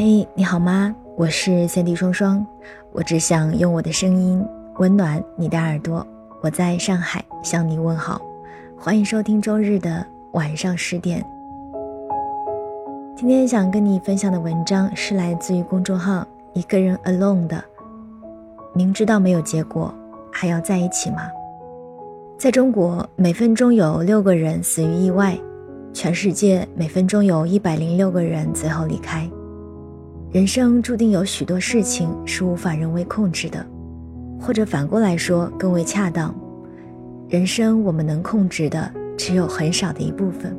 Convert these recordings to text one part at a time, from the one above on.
嘿，你好吗？我是三 D 双双，我只想用我的声音温暖你的耳朵。我在上海向你问好，欢迎收听周日的晚上十点。今天想跟你分享的文章是来自于公众号“一个人 alone” 的。明知道没有结果，还要在一起吗？在中国，每分钟有六个人死于意外，全世界每分钟有一百零六个人最后离开。人生注定有许多事情是无法人为控制的，或者反过来说更为恰当，人生我们能控制的只有很少的一部分。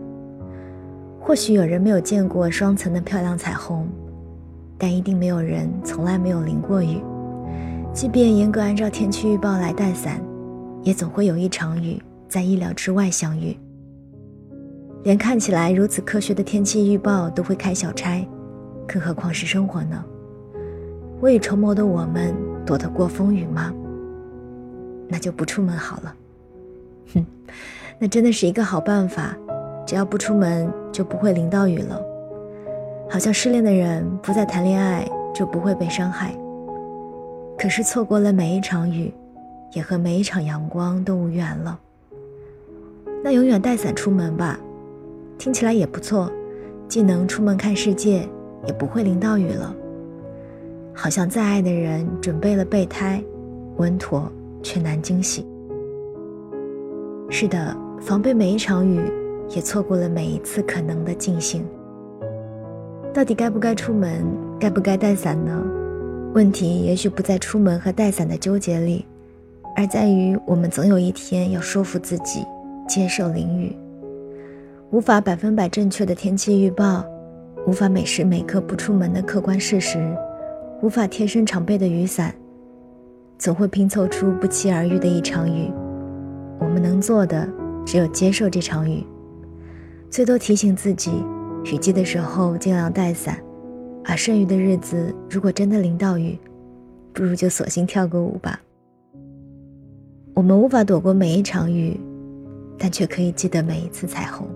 或许有人没有见过双层的漂亮彩虹，但一定没有人从来没有淋过雨。即便严格按照天气预报来带伞，也总会有一场雨在意料之外相遇。连看起来如此科学的天气预报都会开小差。更何况是生活呢？未雨绸缪的我们躲得过风雨吗？那就不出门好了。哼，那真的是一个好办法。只要不出门，就不会淋到雨了。好像失恋的人不再谈恋爱，就不会被伤害。可是错过了每一场雨，也和每一场阳光都无缘了。那永远带伞出门吧，听起来也不错，既能出门看世界。也不会淋到雨了。好像再爱的人准备了备胎，稳妥却难惊喜。是的，防备每一场雨，也错过了每一次可能的尽兴。到底该不该出门，该不该带伞呢？问题也许不在出门和带伞的纠结里，而在于我们总有一天要说服自己接受淋雨。无法百分百正确的天气预报。无法每时每刻不出门的客观事实，无法贴身常备的雨伞，总会拼凑出不期而遇的一场雨。我们能做的只有接受这场雨，最多提醒自己，雨季的时候尽量带伞，而剩余的日子，如果真的淋到雨，不如就索性跳个舞吧。我们无法躲过每一场雨，但却可以记得每一次彩虹。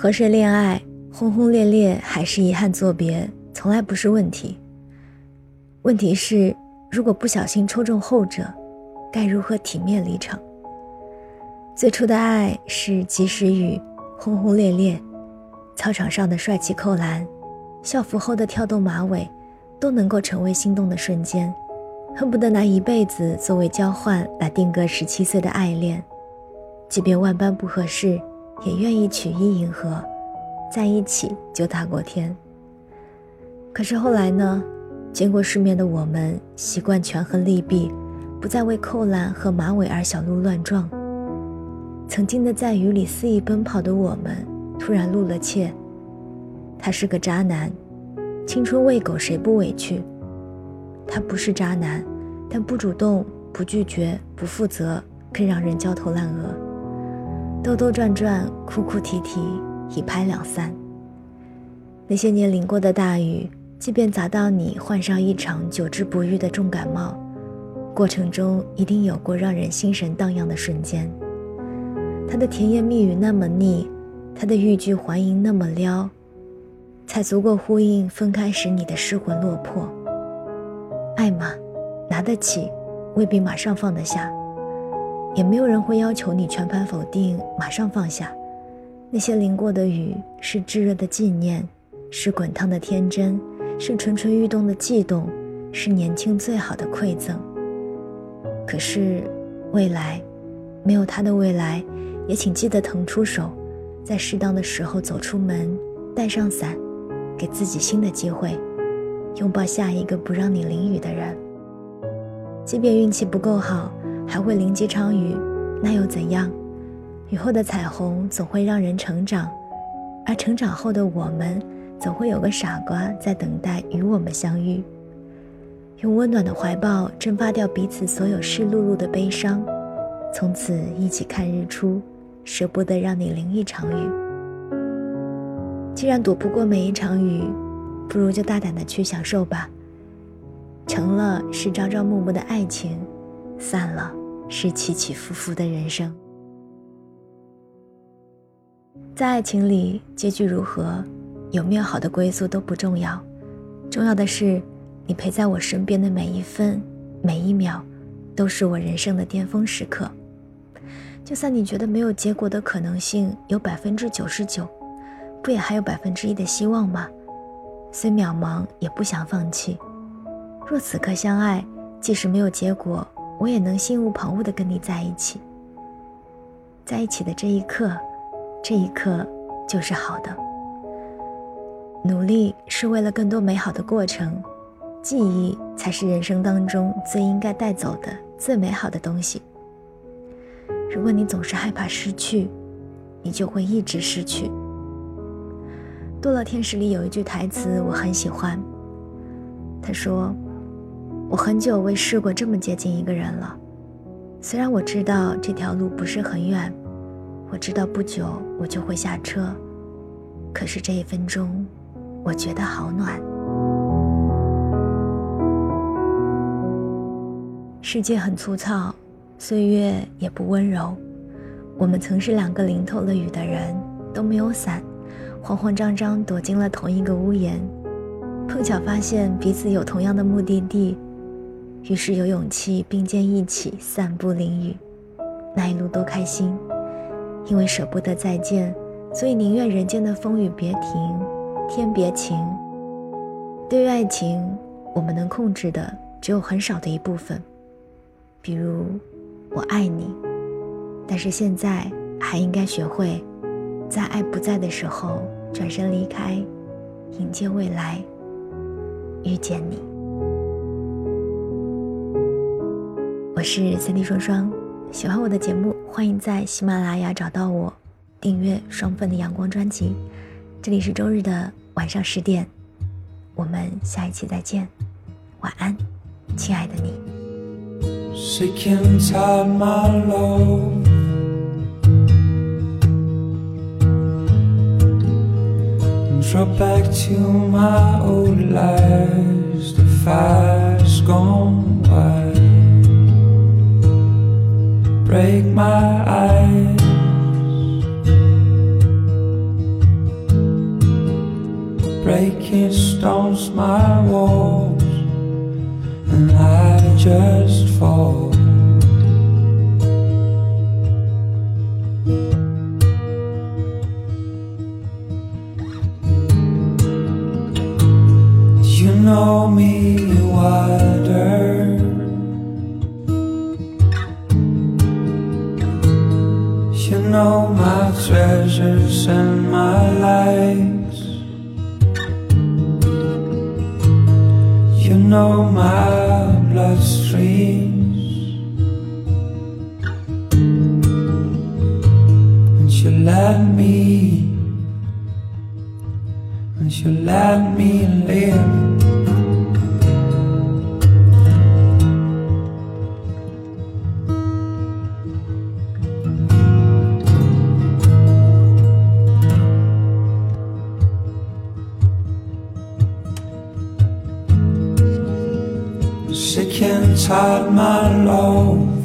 和谁恋爱，轰轰烈烈还是遗憾作别，从来不是问题。问题是，如果不小心抽中后者，该如何体面离场？最初的爱是及时雨，轰轰烈烈，操场上的帅气扣篮，校服后的跳动马尾，都能够成为心动的瞬间，恨不得拿一辈子作为交换来定格十七岁的爱恋，即便万般不合适。也愿意取一迎合，在一起就大过天。可是后来呢？见过世面的我们，习惯权衡利弊，不再为扣篮和马尾而小鹿乱撞。曾经的在雨里肆意奔跑的我们，突然露了怯。他是个渣男，青春喂狗谁不委屈？他不是渣男，但不主动、不拒绝、不负责，更让人焦头烂额。兜兜转转，哭哭啼啼，一拍两散。那些年淋过的大雨，即便砸到你患上一场久治不愈的重感冒，过程中一定有过让人心神荡漾的瞬间。他的甜言蜜语那么腻，他的欲拒还迎那么撩，才足够呼应分开时你的失魂落魄。爱嘛，拿得起，未必马上放得下。也没有人会要求你全盘否定，马上放下。那些淋过的雨，是炙热的纪念，是滚烫的天真，是蠢蠢欲动的悸动，是年轻最好的馈赠。可是，未来，没有他的未来，也请记得腾出手，在适当的时候走出门，带上伞，给自己新的机会，拥抱下一个不让你淋雨的人。即便运气不够好。还会淋几场雨，那又怎样？雨后的彩虹总会让人成长，而成长后的我们，总会有个傻瓜在等待与我们相遇。用温暖的怀抱蒸发掉彼此所有湿漉漉的悲伤，从此一起看日出，舍不得让你淋一场雨。既然躲不过每一场雨，不如就大胆的去享受吧。成了是朝朝暮暮的爱情。散了，是起起伏伏的人生。在爱情里，结局如何，有没有好的归宿都不重要，重要的是你陪在我身边的每一分每一秒，都是我人生的巅峰时刻。就算你觉得没有结果的可能性有百分之九十九，不也还有百分之一的希望吗？虽渺茫，也不想放弃。若此刻相爱，即使没有结果，我也能心无旁骛地跟你在一起。在一起的这一刻，这一刻就是好的。努力是为了更多美好的过程，记忆才是人生当中最应该带走的最美好的东西。如果你总是害怕失去，你就会一直失去。《堕落天使》里有一句台词我很喜欢，他说：“我很久未试过这么接近一个人了，虽然我知道这条路不是很远，我知道不久我就会下车，可是这一分钟，我觉得好暖。”世界很粗糙。岁月也不温柔，我们曾是两个淋透了雨的人，都没有伞，慌慌张张躲进了同一个屋檐，碰巧发现彼此有同样的目的地，于是有勇气并肩一起散步淋雨，那一路多开心！因为舍不得再见，所以宁愿人间的风雨别停，天别晴。对于爱情，我们能控制的只有很少的一部分，比如。我爱你，但是现在还应该学会，在爱不在的时候转身离开，迎接未来，遇见你。我是三 D 双双，喜欢我的节目，欢迎在喜马拉雅找到我，订阅双份的阳光专辑。这里是周日的晚上十点，我们下一期再见，晚安，亲爱的你。sick and tired, my love. And drop back to my old lies. The fire's gone wide. Break my eyes. Breaking stones, my walls, and I just fall. You know me wilder. Know my treasures and my lies. You know my bloodstreams And you let me And you let me live sick and tired, my love.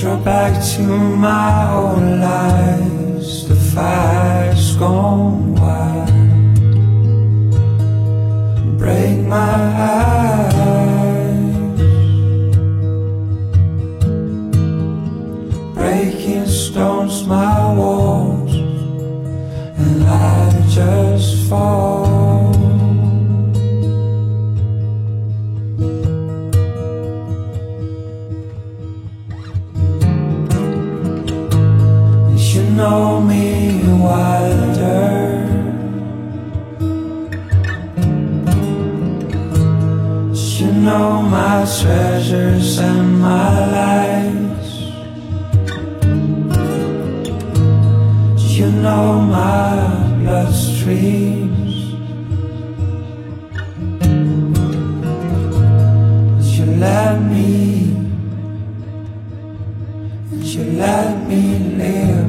Draw back to my own lies. The fire's gone wild. Know me wilder. You know my treasures and my lies. You know my bloodstreams. You let me, you let me live.